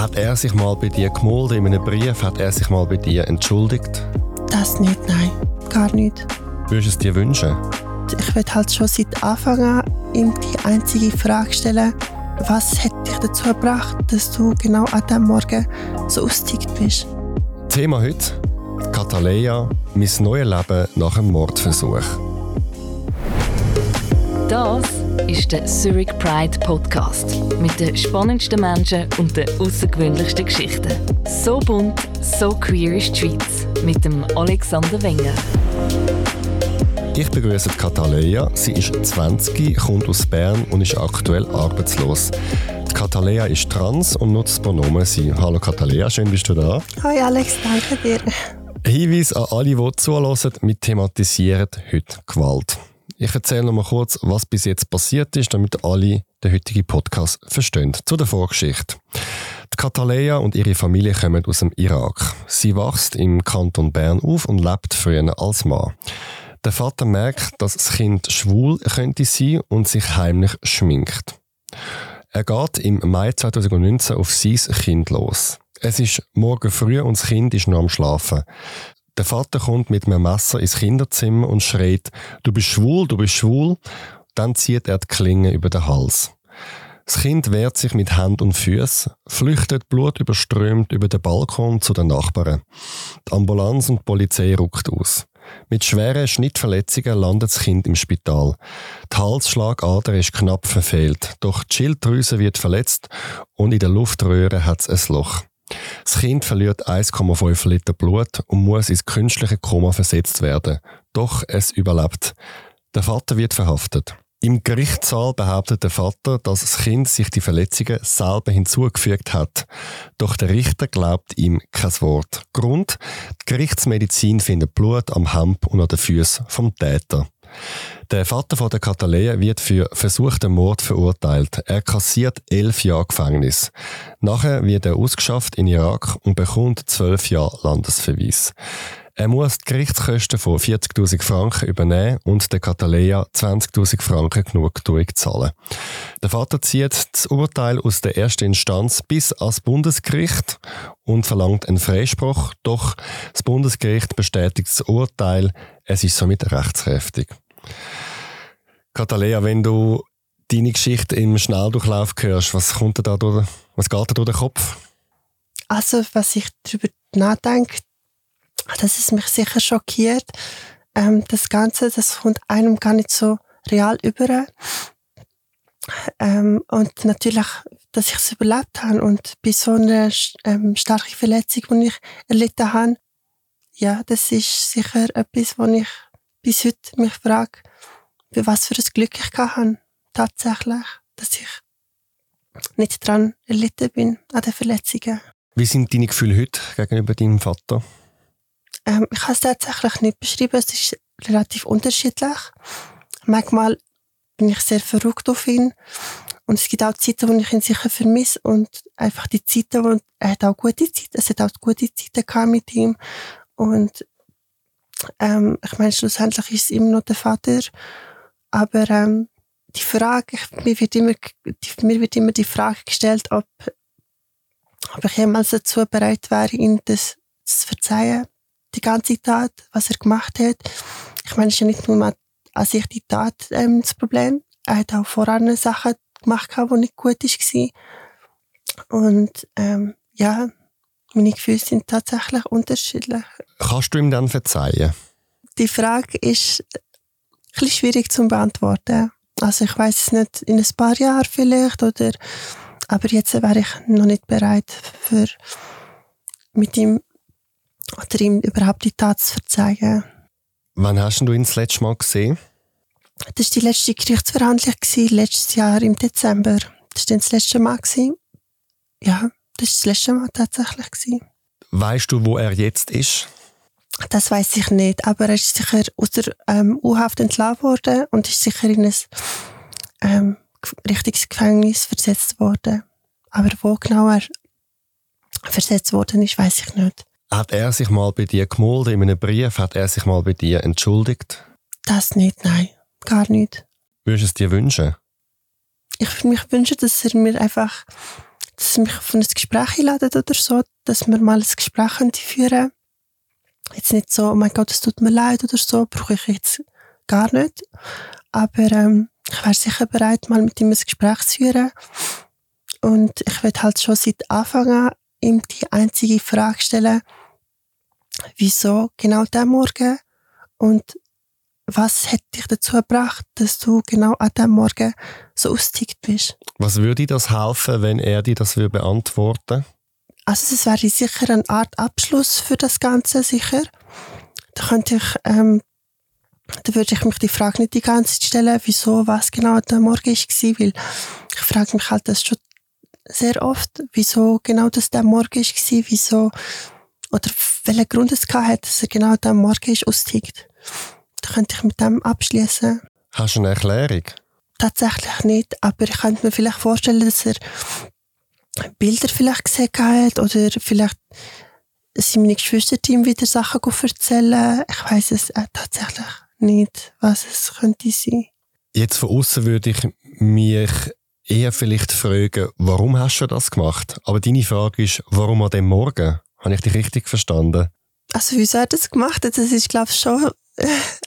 Hat er sich mal bei dir gemolden in einem Brief? Hat er sich mal bei dir entschuldigt? Das nicht, nein. Gar nicht. Würdest du es dir wünschen? Ich würde halt schon seit Anfang an ihm die einzige Frage stellen, was hat dich dazu gebracht, dass du genau an diesem Morgen so ausgetickt bist? Thema heute: Kataleya, mein neues Leben nach einem Mordversuch. Das ist der Zurich Pride Podcast mit den spannendsten Menschen und den außergewöhnlichsten Geschichten. So bunt, so queer ist die Schweiz mit dem Alexander Wenger. Ich begrüße Kataleya. Sie ist 20, kommt aus Bern und ist aktuell arbeitslos. Die Kataleya ist trans und nutzt das Pronomen sie. Hallo Kataleya, schön bist du da. Hi Alex, danke dir. Hinweis an alle, die zuhören, wir thematisieren heute Gewalt. Ich erzähle noch mal kurz, was bis jetzt passiert ist, damit alle den heutigen Podcast verstehen. Zu der Vorgeschichte. Die Kataleya und ihre Familie kommen aus dem Irak. Sie wächst im Kanton Bern auf und lebt früher als Mann. Der Vater merkt, dass das Kind schwul könnte sein und sich heimlich schminkt. Er geht im Mai 2019 auf sein Kind los. Es ist morgen früh und das Kind ist noch am Schlafen. Der Vater kommt mit einem Messer ins Kinderzimmer und schreit, du bist schwul, du bist schwul. Dann zieht er die Klinge über den Hals. Das Kind wehrt sich mit Hand und Füßen, flüchtet blutüberströmt über den Balkon zu den Nachbarn. Die Ambulanz und die Polizei ruckt aus. Mit schweren Schnittverletzungen landet das Kind im Spital. Die Halsschlagader ist knapp verfehlt, doch die Schilddrüse wird verletzt und in der Luftröhre hat es ein Loch. Das Kind verliert 1,5 Liter Blut und muss ins künstliche Koma versetzt werden. Doch es überlebt. Der Vater wird verhaftet. Im Gerichtssaal behauptet der Vater, dass das Kind sich die Verletzungen selber hinzugefügt hat. Doch der Richter glaubt ihm kein Wort. Grund? Die Gerichtsmedizin findet Blut am Hemd und an den Füßen vom Täter. Der Vater von der Katalea wird für versuchten Mord verurteilt. Er kassiert elf Jahre Gefängnis. Nachher wird er ausgeschafft in Irak und bekommt zwölf Jahre Landesverweis. Er muss die Gerichtskosten von 40.000 Franken übernehmen und der Katalea 20.000 Franken Genugtuung zahlen. Der Vater zieht das Urteil aus der ersten Instanz bis ans Bundesgericht und verlangt einen Freispruch, doch das Bundesgericht bestätigt das Urteil, es ist somit rechtskräftig. Katalea, wenn du deine Geschichte im Schnelldurchlauf hörst, was kommt da durch, was geht da durch den Kopf? Also, was ich darüber nachdenke, das ist mich sicher schockiert. Ähm, das Ganze, das kommt einem gar nicht so real über. Ähm, und natürlich, dass ich es überlebt habe und bei so einer ähm, starken Verletzung, die ich erlitten habe, ja, das ist sicher etwas, wo ich bis heute mich frage, was für ein Glück ich hatte, tatsächlich, dass ich nicht daran erlitten bin, an den Verletzungen. Wie sind deine Gefühle heute gegenüber deinem Vater? Ähm, ich kann es tatsächlich nicht beschreiben, es ist relativ unterschiedlich. Manchmal bin ich sehr verrückt auf ihn und es gibt auch Zeiten, wo ich ihn sicher vermisse und einfach die Zeiten, wo er hat auch gute Zeiten, es hat auch gute Zeiten gehabt mit ihm und ähm, ich meine, schlussendlich ist es immer noch der Vater. Aber ähm, die Frage, mir wird, immer, mir wird immer die Frage gestellt, ob, ob ich jemals dazu bereit wäre, ihm das zu verzeihen. Die ganze Tat, was er gemacht hat. Ich meine, es ist ja nicht nur an sich die Tat ähm, das Problem. Er hat auch voran Sachen gemacht, die nicht gut waren. Und ähm, ja, meine Gefühle sind tatsächlich unterschiedlich. Kannst du ihm dann verzeihen? Die Frage ist ein schwierig zu beantworten. Also ich weiß es nicht, in ein paar Jahren vielleicht, oder, aber jetzt wäre ich noch nicht bereit, für mit ihm oder ihm überhaupt die Tat zu verzeihen. Wann hast du ihn das letzte Mal gesehen? Das war die letzte Gerichtsverhandlung, letztes Jahr im Dezember. Das war dann das letzte Mal. Ja, das war das letzte Mal tatsächlich. Gewesen. Weißt du, wo er jetzt ist? Das weiß ich nicht, aber er ist sicher aus der ähm, U-Haft entlassen worden und ist sicher in ein ähm, richtiges Gefängnis versetzt worden. Aber wo genau er versetzt worden ist, weiß ich nicht. Hat er sich mal bei dir gemolden in einem Brief? Hat er sich mal bei dir entschuldigt? Das nicht, nein, gar nicht. Würdest du es dir wünschen? Ich würde mich wünschen, dass er mir einfach dass sie mich auf ein Gespräch einladen oder so, dass wir mal ein Gespräch führen. Jetzt nicht so, oh mein Gott, es tut mir leid oder so, brauche ich jetzt gar nicht. Aber ähm, ich wäre sicher bereit, mal mit ihm ein Gespräch zu führen. Und ich werde halt schon seit Anfang an ihm die einzige Frage stellen, wieso genau der Morgen und was hat dich dazu gebracht, dass du genau an dem Morgen so ausgetickt bist? Was würde das helfen, wenn er dir das würde beantworten Also es wäre sicher eine Art Abschluss für das Ganze, sicher. Da könnte ich, ähm, da würde ich mich die Frage nicht die ganze Zeit stellen, wieso, was genau an dem Morgen war, weil ich frage mich halt das schon sehr oft, wieso genau das der Morgen war, wieso, oder welchen Grund es hat, dass er genau dem Morgen ist, austickt. Da könnte ich mit dem abschließen. Hast du eine Erklärung? Tatsächlich nicht, aber ich könnte mir vielleicht vorstellen, dass er Bilder vielleicht gesehen hat oder vielleicht sind meine Geschwister ihm wieder Sachen erzählen. Ich weiß es äh, tatsächlich nicht, was es könnte sein. Jetzt von außen würde ich mich eher vielleicht fragen, warum hast du das gemacht? Aber deine Frage ist, warum an dem Morgen? Habe ich dich richtig verstanden? Also wieso hat er das gemacht? Das ist, glaube ich, schon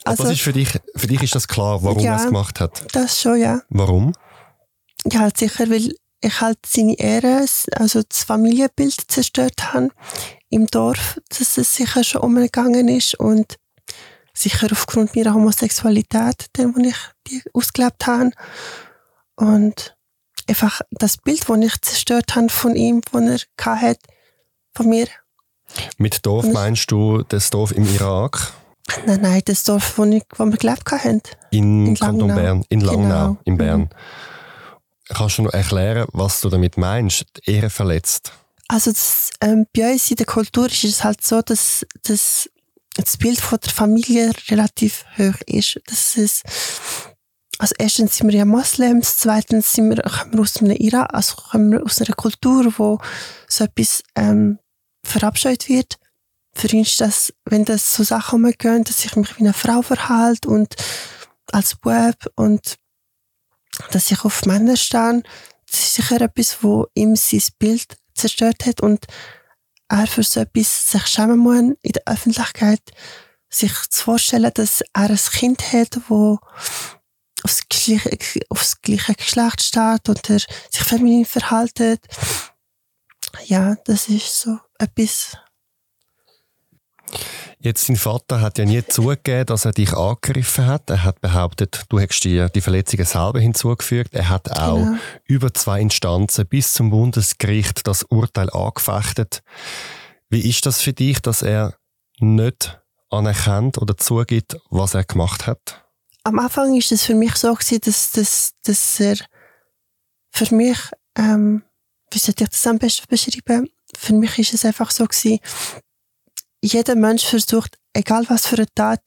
also, das ist für dich, für dich ist das klar, warum ja, er es gemacht hat? Das schon, ja. Warum? Ja, halt sicher, weil ich halt seine Ehre, also das Familienbild zerstört habe im Dorf, dass es sicher schon umgegangen ist und sicher aufgrund meiner Homosexualität, den, wo ich die ausgelebt habe. Und einfach das Bild, das ich zerstört habe von ihm, das er hatte, von mir. Mit Dorf meinst du das Dorf im Irak? Nein, nein, das Dorf, wo, ich, wo wir gelebt haben. In, in Kanton Langnau. Bern, in Langnau, genau. in Bern. Mhm. Kannst du noch erklären, was du damit meinst, die Ehre verletzt? Also das, ähm, bei uns in der Kultur ist es halt so, dass, dass das Bild von der Familie relativ hoch ist. Das ist also erstens sind wir ja Moslems, zweitens sind wir, kommen wir aus einem Irak, also kommen wir aus einer Kultur, wo so etwas ähm, verabscheut wird für ihn ist das, wenn das so Sachen umgehen, dass ich mich wie eine Frau verhalte und als Bub und dass ich auf Männer stehe, das ist sicher etwas, wo ihm sein Bild zerstört hat und er für so etwas sich schämen muss in der Öffentlichkeit, sich zu vorstellen, dass er ein Kind hat, wo aufs gleiche, aufs gleiche Geschlecht steht oder sich feminin verhaltet. Ja, das ist so etwas, Jetzt, dein Vater hat ja nie zugegeben, dass er dich angegriffen hat. Er hat behauptet, du hättest dir die Verletzungen selber hinzugefügt. Er hat auch genau. über zwei Instanzen bis zum Bundesgericht das Urteil angefechtet. Wie ist das für dich, dass er nicht anerkennt oder zugibt, was er gemacht hat? Am Anfang ist es für mich so gewesen, dass, dass, dass er für mich, ähm, wie soll ich das am besten beschreiben? Für mich ist es einfach so gewesen, jeder Mensch versucht, egal was für eine Tat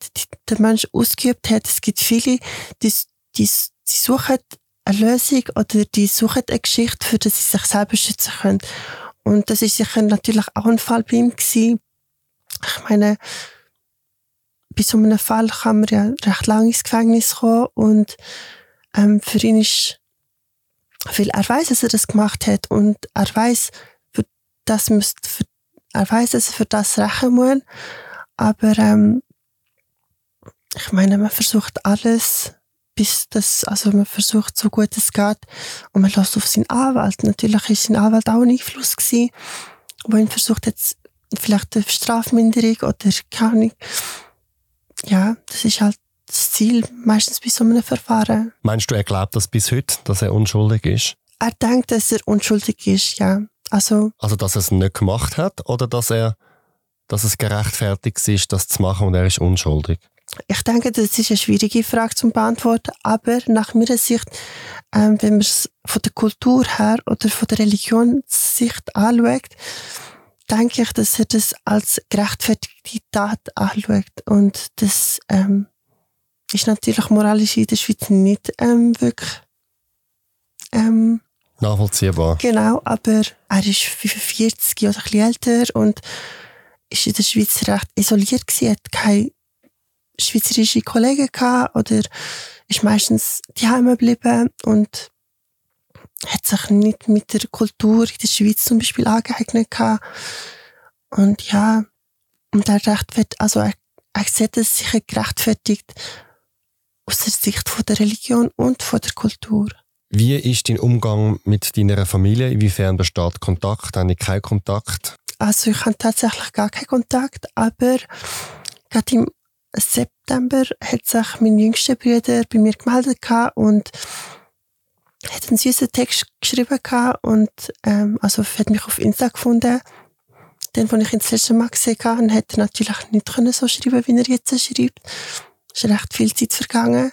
der Mensch ausgeübt hat, es gibt viele, die, die, die suchen eine Lösung oder die suchen eine Geschichte, für die sie sich selber schützen können. Und das ist sicher natürlich auch ein Fall bei ihm gewesen. Ich meine, bei so einem Fall kann man ja recht lange ins Gefängnis kommen und ähm, für ihn ist, weil er weiß, dass er das gemacht hat und er weiß, das müsste, für er weiß, dass er für das rächen muss. Aber ähm, ich meine, man versucht alles, bis das, also man versucht so gut es geht. Und man lässt auf seinen Anwalt. Natürlich ist sein Anwalt auch ein Einfluss gewesen, wo ihn versucht jetzt vielleicht eine Strafminderung oder keine Ahnung. Ja, das ist halt das Ziel meistens bei so einem Verfahren. Meinst du, er glaubt das bis heute, dass er unschuldig ist? Er denkt, dass er unschuldig ist, ja. Also, also, dass er es nicht gemacht hat oder dass er, dass es gerechtfertigt ist, das zu machen und er ist unschuldig? Ich denke, das ist eine schwierige Frage zu beantworten, aber nach meiner Sicht, ähm, wenn man es von der Kultur her oder von der Religionssicht anschaut, denke ich, dass er das als gerechtfertigte Tat anschaut. Und das ähm, ist natürlich moralisch in der Schweiz nicht ähm, wirklich ähm, Nachvollziehbar. Genau, aber er ist 45 oder ein bisschen älter und ist in der Schweiz recht isoliert gewesen, hat keine schweizerische Kollegen gehabt oder ist meistens daheim geblieben und hat sich nicht mit der Kultur in der Schweiz zum Beispiel angeeignet gehabt. Und ja, und er rechtfertigt, also er, er sieht es sicher gerechtfertigt aus der Sicht von der Religion und von der Kultur. Wie ist dein Umgang mit deiner Familie? Inwiefern besteht Kontakt? Habe ich keinen Kontakt? Also ich habe tatsächlich gar keinen Kontakt, aber gerade im September hat sich mein jüngster Bruder bei mir gemeldet und hat einen süßen Text geschrieben und ähm, also hat mich auf Insta gefunden. Den, den ich ihn das letzte Mal gesehen habe, hat er natürlich nicht können so schreiben, wie er jetzt schreibt. Es ist recht viel Zeit vergangen.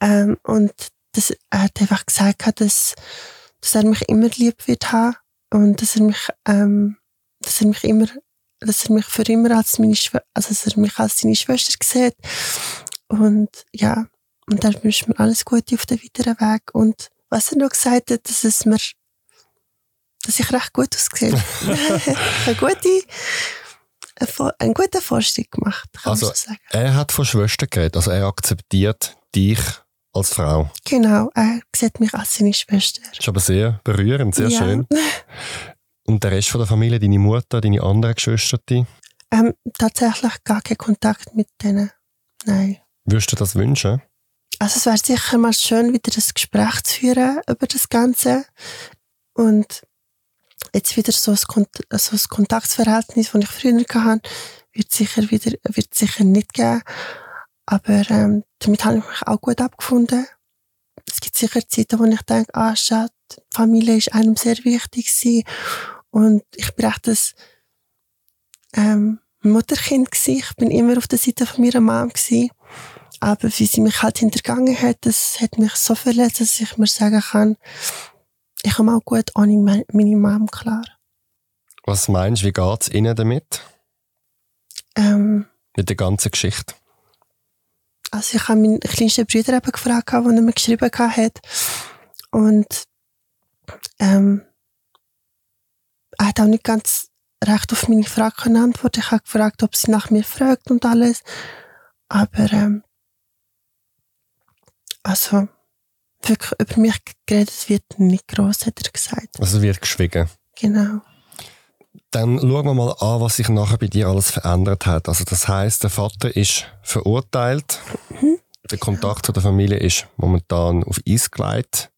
Ähm, und das, er hat einfach gesagt, dass, dass er mich immer lieb wird haben und dass er mich, ähm, dass er mich immer, dass er mich für immer als meine Schwester, also dass er mich als seine Schwester sieht. Und ja, und dann wünscht mir alles Gute auf dem weiteren Weg. Und was er noch gesagt hat, dass es mir, dass ich recht gut aussehe. eine gute, einen guten Vorstieg gemacht, kann also, man so sagen. Er hat von Schwestern geredet, also er akzeptiert dich als Frau. Genau, er sieht mich als seine Schwester. Das ist aber sehr berührend, sehr ja. schön. Und der Rest von der Familie, deine Mutter, deine anderen Geschwister? Ähm, tatsächlich gar keinen Kontakt mit denen. Nein. Würdest du das wünschen? Also es wäre sicher mal schön, wieder ein Gespräch zu führen über das Ganze. Und jetzt wieder so ein, Kont so ein Kontaktverhältnis, das ich früher hatte, wird sicher wieder, wird sicher nicht geben. Aber ähm, damit habe ich mich auch gut abgefunden. Es gibt sicher Zeiten, wo ich denke, ah, schade, Familie ist einem sehr wichtig gewesen. Und ich bin echt das ähm, Mutterkind gewesen. Ich bin immer auf der Seite von meiner Mom gewesen. Aber wie sie mich halt hintergangen hat, das hat mich so verletzt, dass ich mir sagen kann, ich komme auch gut ohne meine Mom klar. Was meinst du, wie geht es Ihnen damit? Ähm, Mit der ganzen Geschichte? Also ich habe meinen kleinsten Bruder eben gefragt, als er mir geschrieben hat. Und ähm, er hat auch nicht ganz recht auf meine Frage antworten. Ich habe gefragt, ob sie nach mir fragt und alles. Aber ähm, also wirklich über mich geredet wird nicht groß, hat er gesagt. Also wird geschwiegen. Genau. Dann schauen wir mal an, was sich nachher bei dir alles verändert hat. Also das heißt, der Vater ist verurteilt. Der Kontakt zu der Familie ist momentan auf Eis gelegt.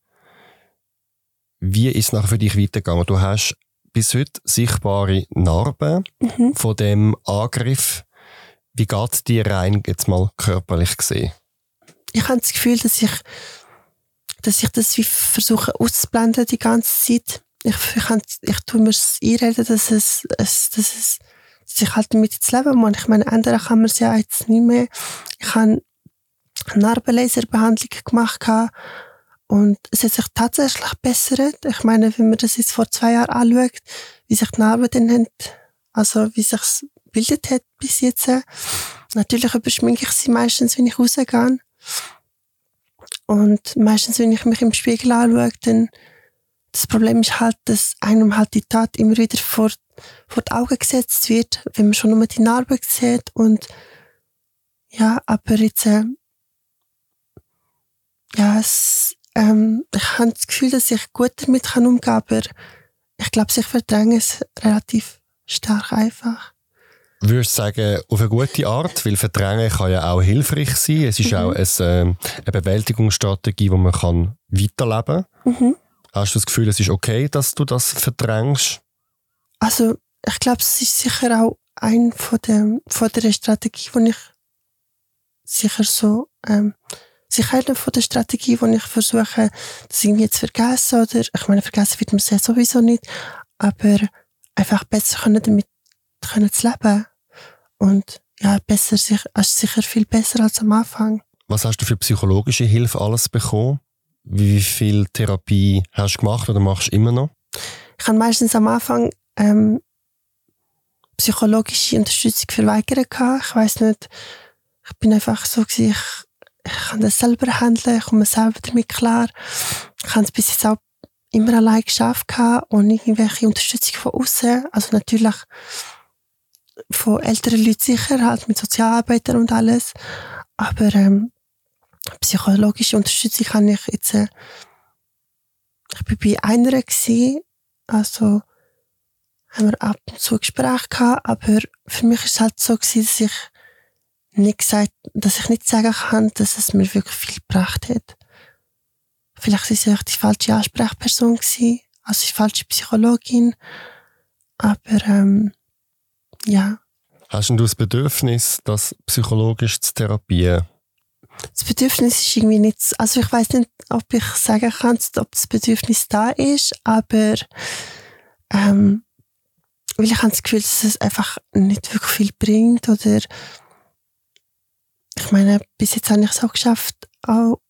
Wie ist es nachher für dich weitergegangen? Du hast bis heute sichtbare Narben mhm. von dem Angriff. Wie geht es dir rein, jetzt mal körperlich gesehen? Ich habe das Gefühl, dass ich, dass ich das wie versuche auszublenden die ganze Zeit ich, ich, ich tue mir es einreden, dass es, es, dass es, dass ich halt damit jetzt leben muss. Ich meine, ändern kann man es ja jetzt nicht mehr. Ich habe Narbenlaserbehandlung gemacht und es hat sich tatsächlich bessert. Ich meine, wenn man das jetzt vor zwei Jahren anschaut, wie sich die Narben dann haben, also wie sich es bildet hat bis jetzt. Natürlich überschminke ich sie meistens, wenn ich rausgehe. Und meistens, wenn ich mich im Spiegel anschaue, dann das Problem ist halt, dass einem halt die Tat immer wieder vor, vor die Augen gesetzt wird, wenn man schon nur die Narbe sieht und ja, aber jetzt äh, ja, es, ähm, ich habe das Gefühl, dass ich gut damit kann umgehen kann, aber ich glaube, ich verdränge es relativ stark einfach. Würdest du sagen, auf eine gute Art? Weil Verdrängen kann ja auch hilfreich sein. Es ist mhm. auch eine, äh, eine Bewältigungsstrategie, die man kann weiterleben kann. Mhm. Hast du das Gefühl, es ist okay, dass du das verdrängst? Also, ich glaube, es ist sicher auch ein von der, von der Strategie, die ich sicher so, ähm, sicher eine von der Strategie, die ich versuche, das irgendwie zu vergessen, oder, ich meine, vergessen wird man es ja sowieso nicht, aber einfach besser können damit können zu leben. Und ja, besser, sich, also sicher viel besser als am Anfang. Was hast du für psychologische Hilfe alles bekommen? Wie viel Therapie hast du gemacht oder machst du immer noch? Ich habe meistens am Anfang ähm, psychologische Unterstützung verweigert. Ich weiß nicht, ich bin einfach so, gewesen, ich, ich kann das selber handeln, ich komme selber damit klar. Ich habe es bis jetzt auch immer allein geschafft, ohne irgendwelche Unterstützung von außen. Also natürlich von älteren Leuten sicher, halt mit Sozialarbeitern und alles. Aber ähm, psychologische Unterstützung habe ich jetzt äh, ich war bei einer, gewesen, also haben wir ab und zu Gespräche gehabt, aber für mich ist es halt so gewesen, dass ich nicht gesagt, dass ich nicht sagen kann, dass es mir wirklich viel gebracht hat. Vielleicht ist es die falsche Ansprechperson gewesen, also die falsche Psychologin, aber ähm, ja. Hast du das Bedürfnis, das psychologisch zu therapieren? Das Bedürfnis ist irgendwie nicht, also ich weiß nicht, ob ich sagen kann, ob das Bedürfnis da ist, aber ähm, weil ich habe das Gefühl, dass es einfach nicht wirklich viel bringt oder ich meine, bis jetzt habe ich es auch geschafft, auch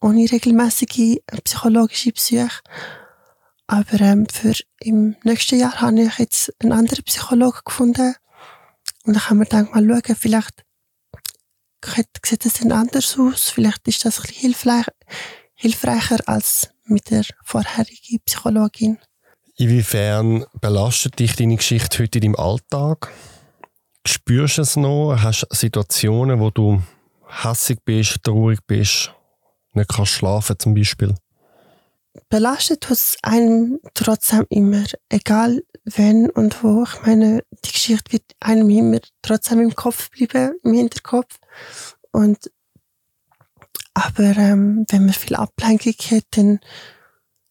ohne regelmäßige psychologische Psyche. Aber ähm, für im nächsten Jahr habe ich jetzt einen anderen Psychologen gefunden. Und dann kann man dann mal schauen, vielleicht sieht es dann anders aus. Vielleicht ist das ein hilfreich, hilfreicher als mit der vorherigen Psychologin. Inwiefern belastet dich deine Geschichte heute in deinem Alltag? Spürst du es noch? Hast du Situationen, wo du hässig bist, traurig bist, nicht kannst schlafen zum Beispiel? Belastet es einem trotzdem immer, egal wenn und wo. Ich meine, die Geschichte wird einem immer trotzdem im Kopf bleiben, im Hinterkopf. Und aber ähm, wenn man viel Ablenkung hat, dann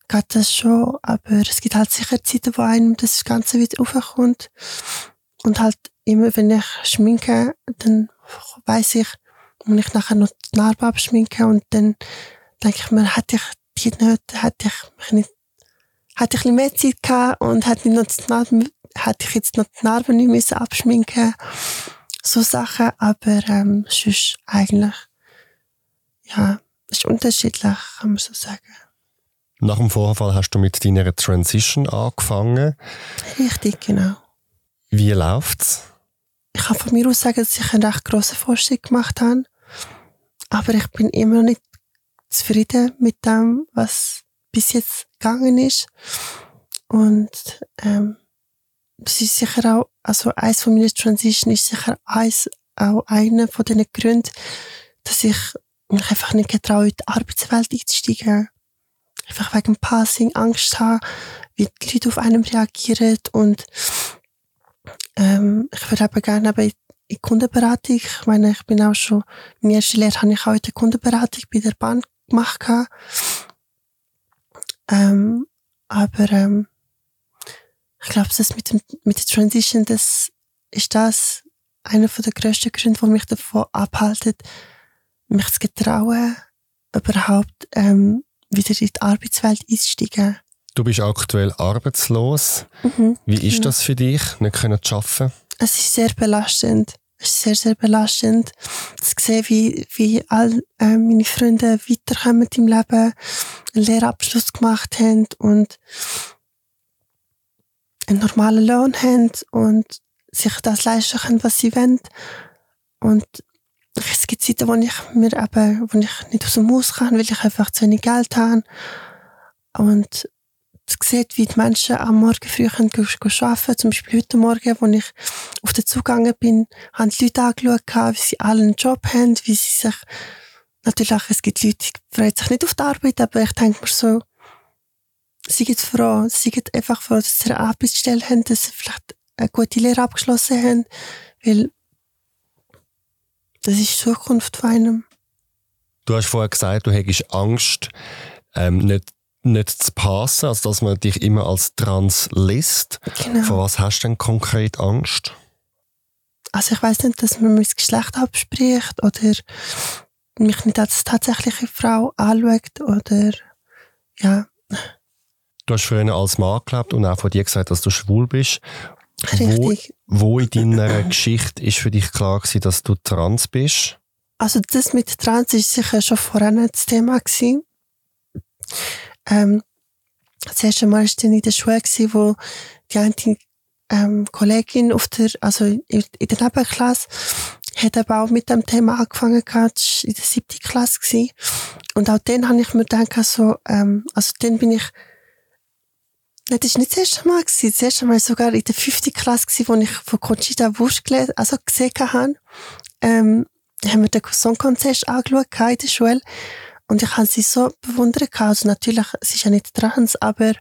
geht das schon. Aber es gibt halt sicher Zeiten, wo einem das Ganze wieder aufkommt. Und halt immer, wenn ich schminke, dann weiß ich, und ich nachher noch die Narbe abschminke und dann denke ich mir, hätte ich die nicht, hätte ich mich nicht, hätte ich ein bisschen mehr Zeit gehabt und hätte ich noch die Narbe, hätte ich jetzt noch die Narbe nicht müssen abschminken so Sachen, aber ähm, sonst eigentlich, ja, ist unterschiedlich, kann man so sagen. Nach dem Vorfall hast du mit deiner Transition angefangen. Richtig, genau. Wie läuft's? Ich kann von mir aus sagen, dass ich einen recht grossen Fortschritt gemacht habe. Aber ich bin immer noch nicht zufrieden mit dem, was bis jetzt gegangen ist. Und ähm, das ist sicher auch, also eins von meinen Transition ist sicher eins, auch einer von den Gründen, dass ich mich einfach nicht getraue, in die Arbeitswelt einzusteigen. Einfach wegen Passing Angst habe, wie die Leute auf einem reagieren und ähm, ich würde eben gerne eben in Kundenberatung. Ich meine, ich bin auch schon, meine erste Lehre habe ich auch in der Kundenberatung bei der Bahn gemacht. Ähm, aber ähm, ich glaube, das mit, dem, mit der Transition, das ist das einer der grössten Gründe, die mich davon abhalten, mich zu getrauen, überhaupt ähm, wieder in die Arbeitswelt einzusteigen. Du bist aktuell arbeitslos. Mhm, Wie ist genau. das für dich, nicht können zu arbeiten? Es ist sehr belastend. Es ist sehr, sehr belastend, zu sehen, wie, wie all äh, meine Freunde weiterkommen im Leben, einen Lehrabschluss gemacht haben und einen normalen Lohn haben und sich das leisten können, was sie wollen. Und es gibt Zeiten, wo ich mir eben, wo ich nicht aus dem Haus kann, weil ich einfach zu wenig Geld habe. Und sieht, wie die Menschen am Morgen früh können arbeiten Zum Beispiel heute Morgen, als ich auf den Zug gegangen bin, haben die Leute angeschaut, wie sie alle einen Job haben, wie sie sich, natürlich, es gibt Leute, die freuen sich nicht auf die Arbeit, aber ich denke mir so, sie sind froh, sie sind einfach froh, dass sie eine Arbeitsstelle haben, dass sie vielleicht eine gute Lehre abgeschlossen haben, weil das ist die Zukunft von einem. Du hast vorher gesagt, du hättest Angst, ähm, nicht nicht zu passen, also dass man dich immer als trans liest. Genau. Vor was hast du denn konkret Angst? Also ich weiß nicht, dass man mein Geschlecht abspricht oder mich nicht als tatsächliche Frau anschaut oder ja. Du hast früher als Mann gelebt und auch von dir gesagt, dass du schwul bist. Richtig. Wo, wo in deiner Geschichte ist für dich klar gewesen, dass du trans bist? Also das mit trans ist sicher schon vorher das Thema gewesen. Ähm, das erste Mal war in der Schule, gewesen, wo die eine ähm, Kollegin auf der, also in, der Nebenklasse, hat aber auch mit dem Thema angefangen gehabt, das war in der siebten Klasse gewesen. Und auch dann habe ich mir gedacht, so, ähm, also dann bin ich, das war nicht das erste Mal. Gewesen. Das erste Mal sogar in der fünften Klasse, gewesen, wo ich von Conchita Wurst also gesehen habe. Ähm, haben wir den Song Contest angeschaut in der Schule. Und ich habe sie so bewundert. Also natürlich, sie ist ja nicht trans, aber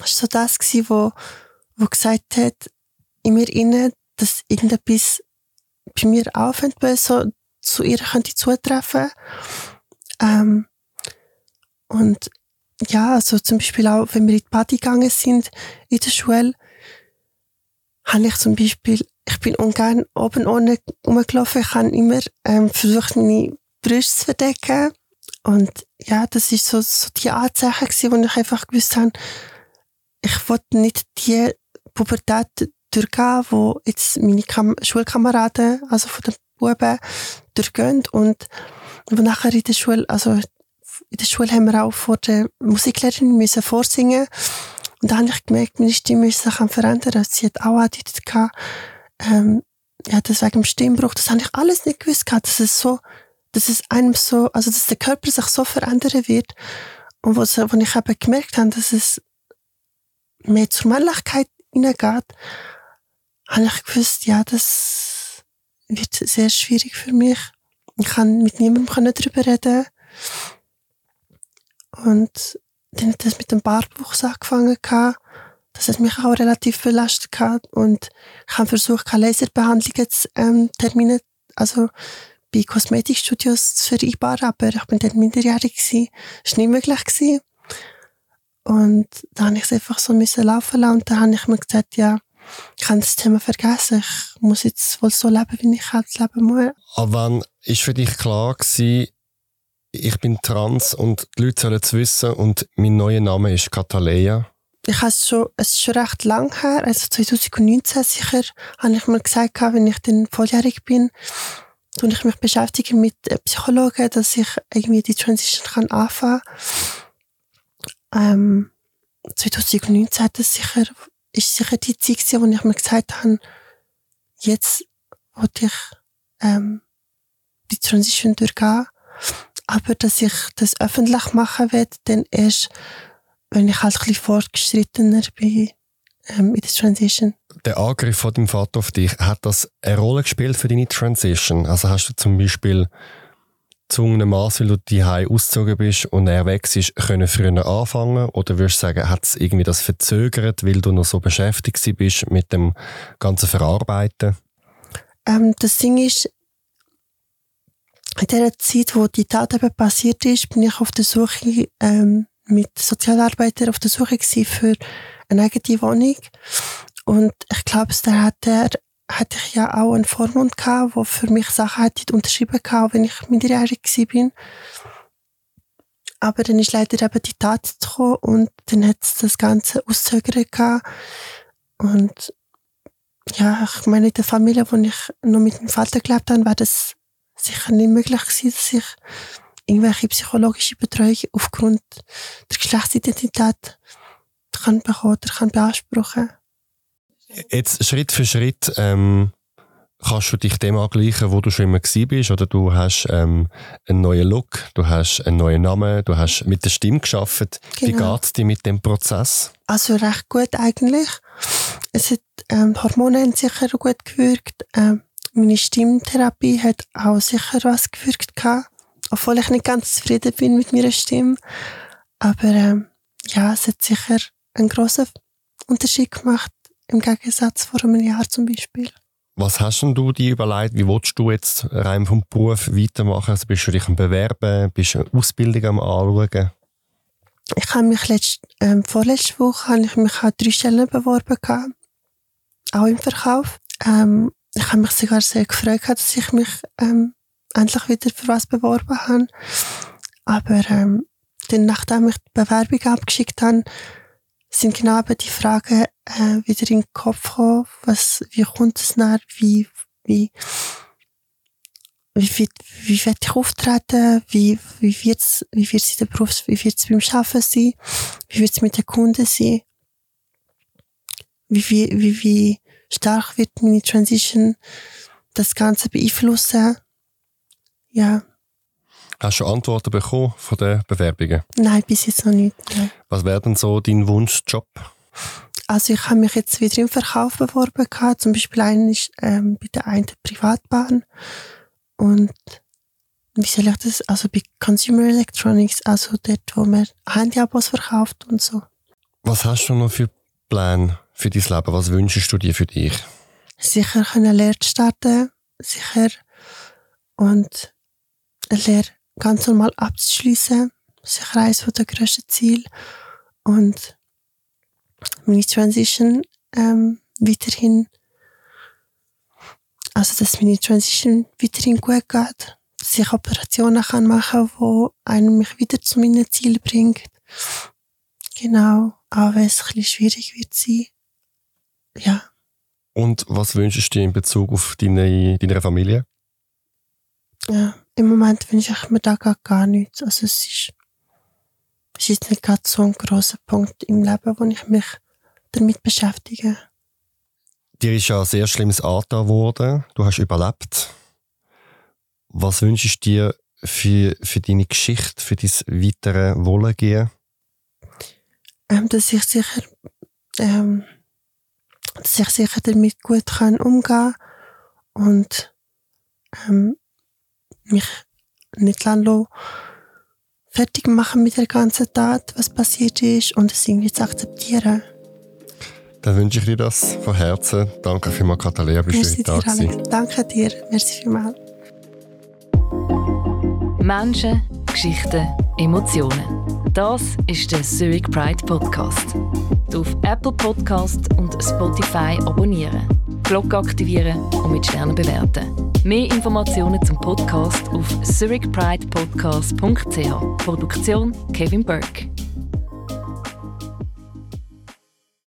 es war so das, gewesen, wo, wo gesagt hat, in mir innen, dass irgendetwas bei mir aufhört, so zu ihr könnte zutreffen. Ähm, und ja, also zum Beispiel auch, wenn wir in die Party gegangen sind in der Schule, habe ich zum Beispiel, ich bin ungern oben ohne rumgelaufen, ich habe immer ähm, versucht, meine Brüste zu verdecken. Und ja, das ist so, so die Anzeichen gewesen, wo ich einfach gewusst habe, ich wollte nicht die Pubertät durchgehen, wo jetzt meine Kam Schulkameraden, also von den Buben, durchgehen. Und wo nachher in der Schule, also in der Schule haben wir auch vor der Musiklehrerin müssen vorsingen und da habe ich gemerkt, meine Stimme ist sich verändern. Sie hat auch angedeutet, ähm, ja, das wegen dem Stimmbruch, das habe ich alles nicht gewusst dass es so, dass es einem so, also dass der Körper sich so verändern wird. Und wo, wo ich eben gemerkt habe, dass es mehr zur Männlichkeit hineingeht, habe ich gewusst, ja, das wird sehr schwierig für mich. Ich kann mit niemandem darüber reden. Und dann hat das mit dem Bartwuchs angefangen. Das hat mich auch relativ belastet. Und ich habe versucht, keine Laserbehandlungen zu ähm, Termine, also bei Kosmetikstudios zu vereinbaren, aber ich bin dann minderjährig gewesen. Das war nicht möglich gewesen. Und da habe ich es einfach so müssen laufen lassen. Und da habe ich mir gesagt, ja, ich kann das Thema vergessen. Ich muss jetzt wohl so leben, wie ich halt leben muss. Aber wann ist für dich klar gewesen, ich bin trans und die Leute sollen es wissen und mein neuer Name ist Katalea. Ich habe es schon, es ist schon recht lang her, also 2019 sicher, habe ich mir gesagt, wenn ich dann volljährig bin, tue ich mich beschäftigen mit Psychologen, dass ich irgendwie die Transition kann anfangen ähm, 2019 hat es sicher, ist sicher die Zeit gewesen, wo ich mir gesagt habe, jetzt wollte ich ähm, die Transition durchgehen aber dass ich das öffentlich machen will, dann erst, wenn ich halt ein bisschen fortgeschrittener bin ähm, in der Transition. Der Angriff von deinem Vater auf dich, hat das eine Rolle gespielt für deine Transition? Also hast du zum Beispiel Maß, weil du die ausgezogen bist und er weg ist, können früher anfangen? Oder würdest du sagen, hat es irgendwie das verzögert, weil du noch so beschäftigt bist mit dem ganzen Verarbeiten? Ähm, das Ding ist, in der Zeit, wo die Tat eben passiert ist, bin ich auf der Suche ähm, mit Sozialarbeitern auf der Suche für eine eigene Wohnung. Und ich glaube, da hat er hatte ich ja auch einen Vormund gehabt, wo für mich Sachen hätte unterschrieben gehabt, wenn ich minderjährig bin. Aber dann ist leider eben die Tat gekommen und dann hat es das Ganze auszögert gehabt. Und ja, ich meine, in der Familie, wo ich noch mit meinem Vater gelebt habe, war das sicher nicht möglich gewesen, dass ich irgendwelche psychologische Betreuung aufgrund der Geschlechtsidentität kann bekommen oder kann beanspruchen. Jetzt Schritt für Schritt ähm, kannst du dich dem angleichen, wo du schon immer bist, oder du hast ähm, einen neuen Look, du hast einen neuen Namen, du hast mit der Stimme geschafft. Genau. Wie geht es dir mit dem Prozess? Also recht gut eigentlich. Es hat, ähm, Hormone haben sicher gut gewirkt. Ähm, meine Stimmtherapie hat auch sicher was gewirkt gehabt, obwohl ich nicht ganz zufrieden bin mit meiner Stimme. Aber ähm, ja, es hat sicher einen grossen Unterschied gemacht, im Gegensatz vor einem Jahr zum Beispiel. Was hast denn du dir überlegt? Wie willst du jetzt rein vom Beruf weitermachen? Also bist du dich am Bewerben? Bist du eine Ausbildung am Anschauen? Ich habe mich letzt, ähm, vorletzte Woche habe ich mich an drei Stellen beworben, gehabt, auch im Verkauf. Ähm, ich habe mich sogar sehr gefreut, dass ich mich ähm, endlich wieder für was beworben habe. Aber ähm, dann, nachdem ich die Bewerbung abgeschickt habe, sind genau eben die Fragen äh, wieder in den Kopf gekommen. Was, wie kommt es nach? Wie, wie, wie, wie, wie wird ich auftreten? Wie, wie wird's, wie wird's in der Berufs-, wie wird's beim Arbeiten sein? Wie wird's mit den Kunden sein? Wie, wie, wie, wie, stark wird meine Transition das Ganze beeinflussen. Ja. Hast du Antworten bekommen von den Bewerbungen? Nein, bis jetzt noch nicht. Nein. Was wäre denn so dein Wunschjob? Also ich habe mich jetzt wieder im Verkauf beworben gehabt. Zum Beispiel einen ist, ähm, bei der einen Privatbahn. Und wie soll ich das, also bei Consumer Electronics, also dort, wo man Handyabos verkauft und so. Was hast du noch für Pläne für dein Leben? Was wünschst du dir für dich? Sicher können Lehre starten, sicher. Und eine Lehre ganz normal abzuschließen. Sicher eines der grössten Ziele. Und meine Transition ähm, weiterhin, also dass meine Transition weiterhin gut geht. Dass ich Operationen kann machen kann, die einen mich wieder zu meinen Zielen bringt. Genau, auch wenn es ein bisschen schwierig wird sein. Ja. Und was wünschst du dir in Bezug auf deine, deine Familie? Ja, im Moment wünsche ich mir da gar, gar nichts. Also es ist, es ist nicht gerade so ein großer Punkt im Leben, wo ich mich damit beschäftige. Dir ist ja ein sehr schlimmes Alter geworden. Du hast überlebt. Was wünschst du dir für, für deine Geschichte, für dein weitere Wohlergehen? Ähm, dass ich sicher, ähm, dass ich sicher damit gut kann umgehen und ähm, mich nicht lassen fertig machen mit der ganzen Tat, was passiert ist und es irgendwie zu akzeptieren. Dann wünsche ich dir das von Herzen. Danke vielmals, Katalea, bist Merci du heute da dir, Alex. Danke dir. Merci vielmals. Menschen, Geschichten, Emotionen. Das ist der Zurich Pride Podcast. Auf Apple Podcast und Spotify abonnieren, Glocke aktivieren und mit Sternen bewerten. Mehr Informationen zum Podcast auf zurichpridepodcast.ch. Produktion Kevin Burke.